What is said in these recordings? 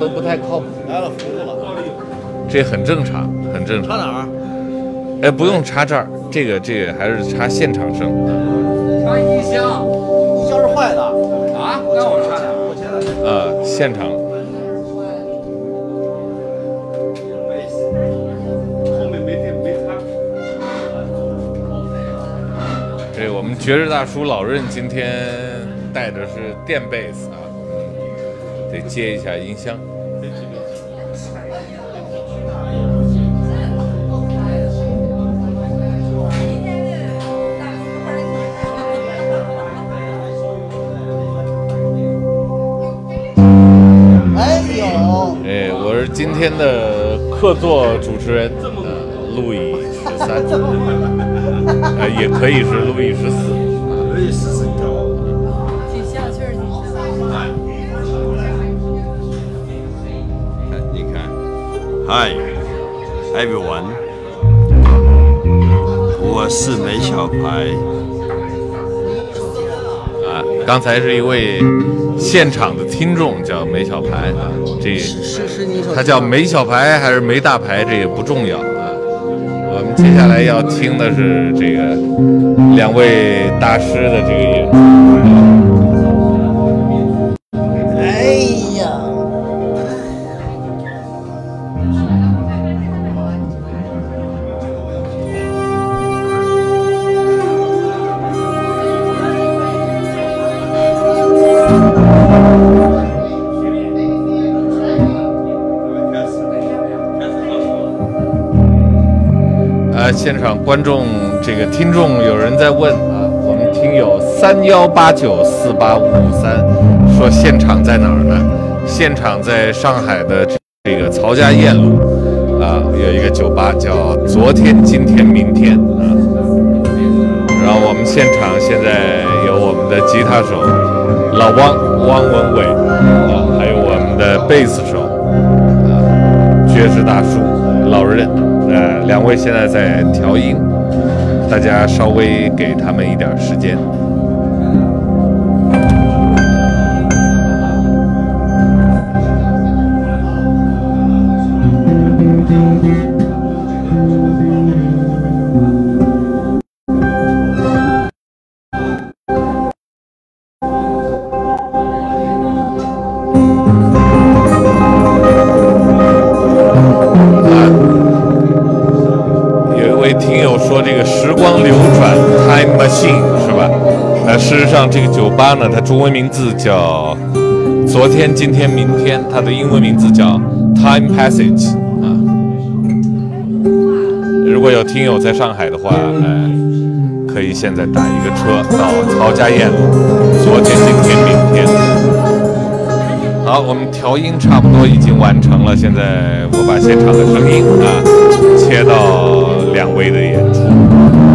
都不太靠谱，来了，服务了。这很正常，很正常。插哪儿？哎，不用插这儿，这个这个还是插现场声。插音箱音箱是坏的。啊？那我插的。我现在呃，现场。后面没电没插。这我们爵士大叔老任今天带的是电贝斯啊，嗯，得接一下音箱。今天的客座主持人，呃，路易十三，呃，也可以是路易十四。可以试试看。挺像，确实挺像。哎你看，Hi, everyone，我是梅小排。啊，刚才是一位现场的听众，叫梅小排啊，这是是你他叫梅小排还是梅大排，这也不重要啊。我们接下来要听的是这个两位大师的这个演出。观众这个听众有人在问啊，我们听友三幺八九四八五五三说现场在哪儿呢？现场在上海的这个曹家堰路啊，有一个酒吧叫昨天、今天、明天啊。然后我们现场现在有我们的吉他手老汪汪文伟啊，还有我们的贝斯手啊爵士大叔老任，呃，两位现在在调音，大家稍微给他们一点时间。听友说这个时光流转 （Time Machine） 是吧？那事实上这个酒吧呢，它中文名字叫昨天、今天、明天，它的英文名字叫 Time Passage 啊。如果有听友在上海的话，呃，可以现在打一个车到曹家堰路，昨天、今天、明天。好，我们调音差不多已经完成了，现在我把现场的声音啊切到两位的演出。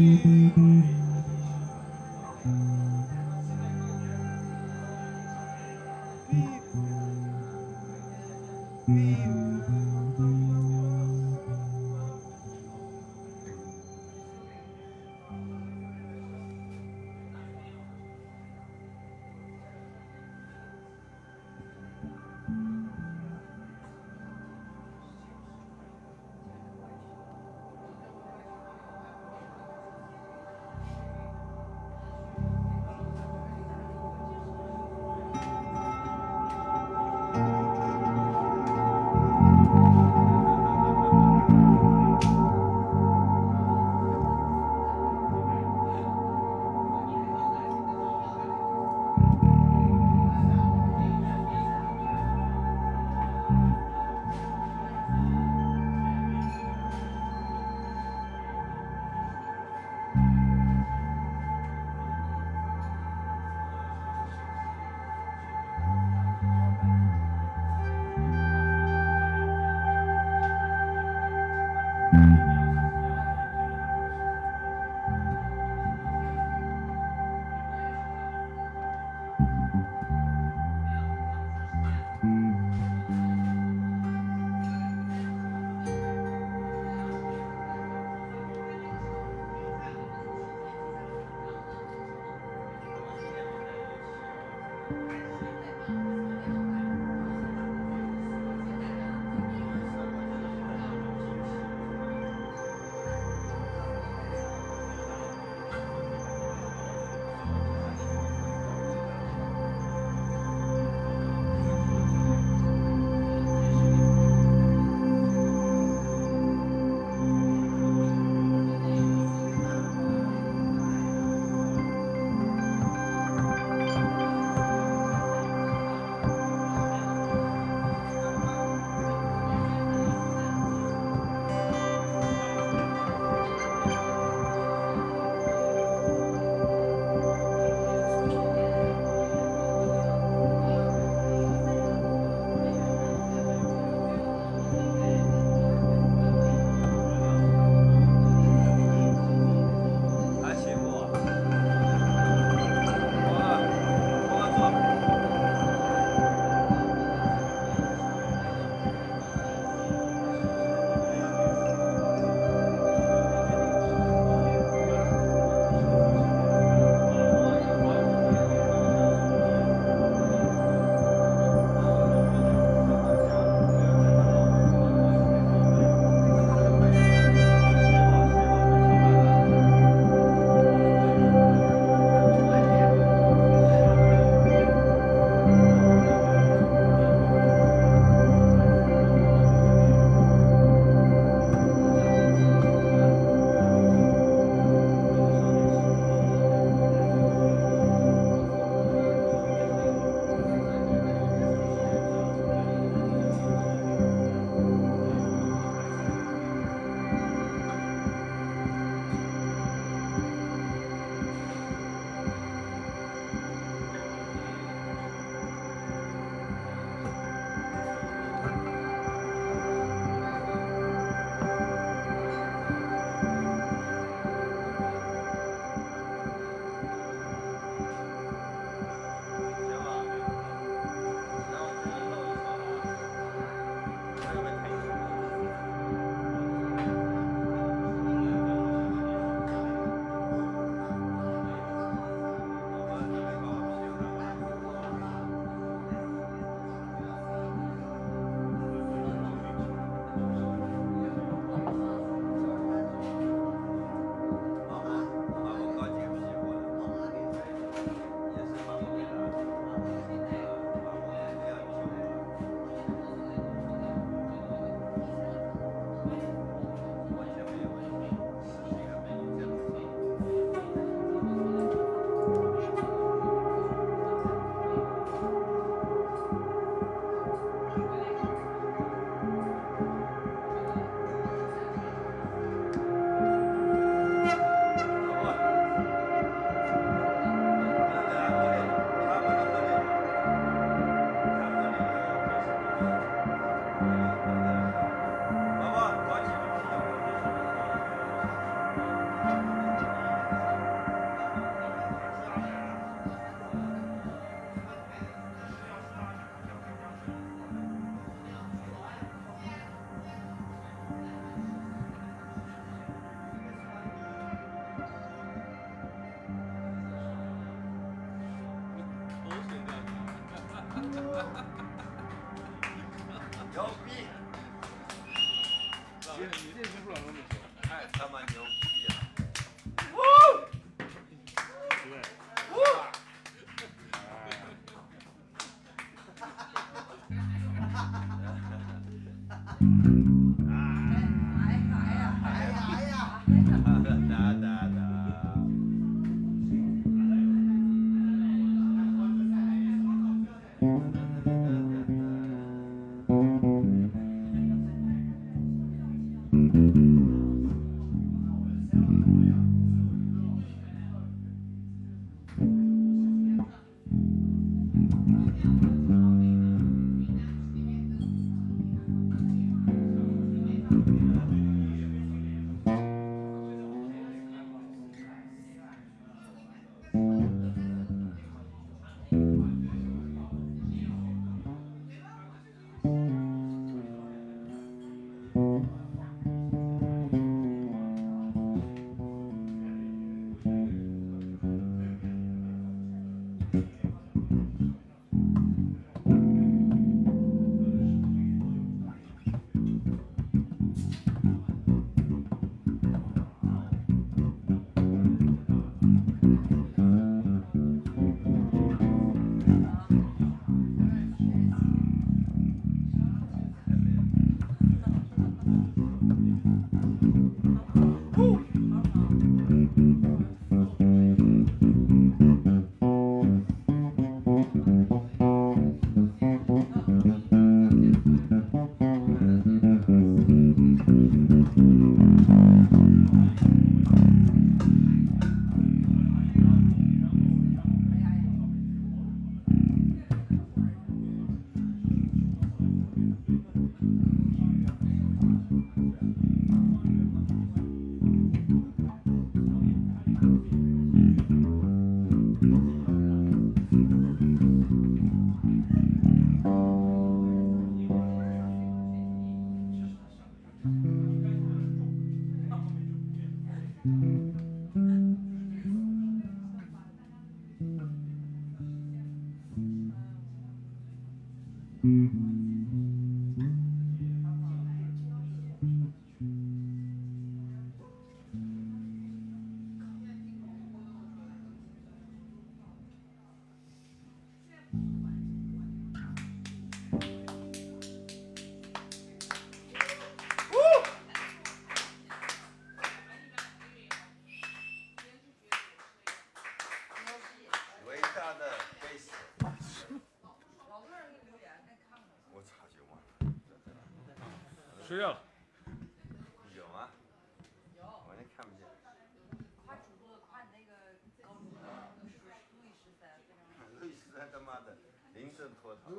Mm-hmm.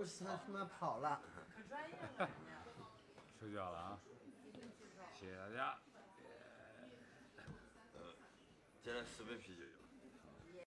他他妈跑了。睡觉了啊！谢谢大家。呃，接着四杯啤酒有。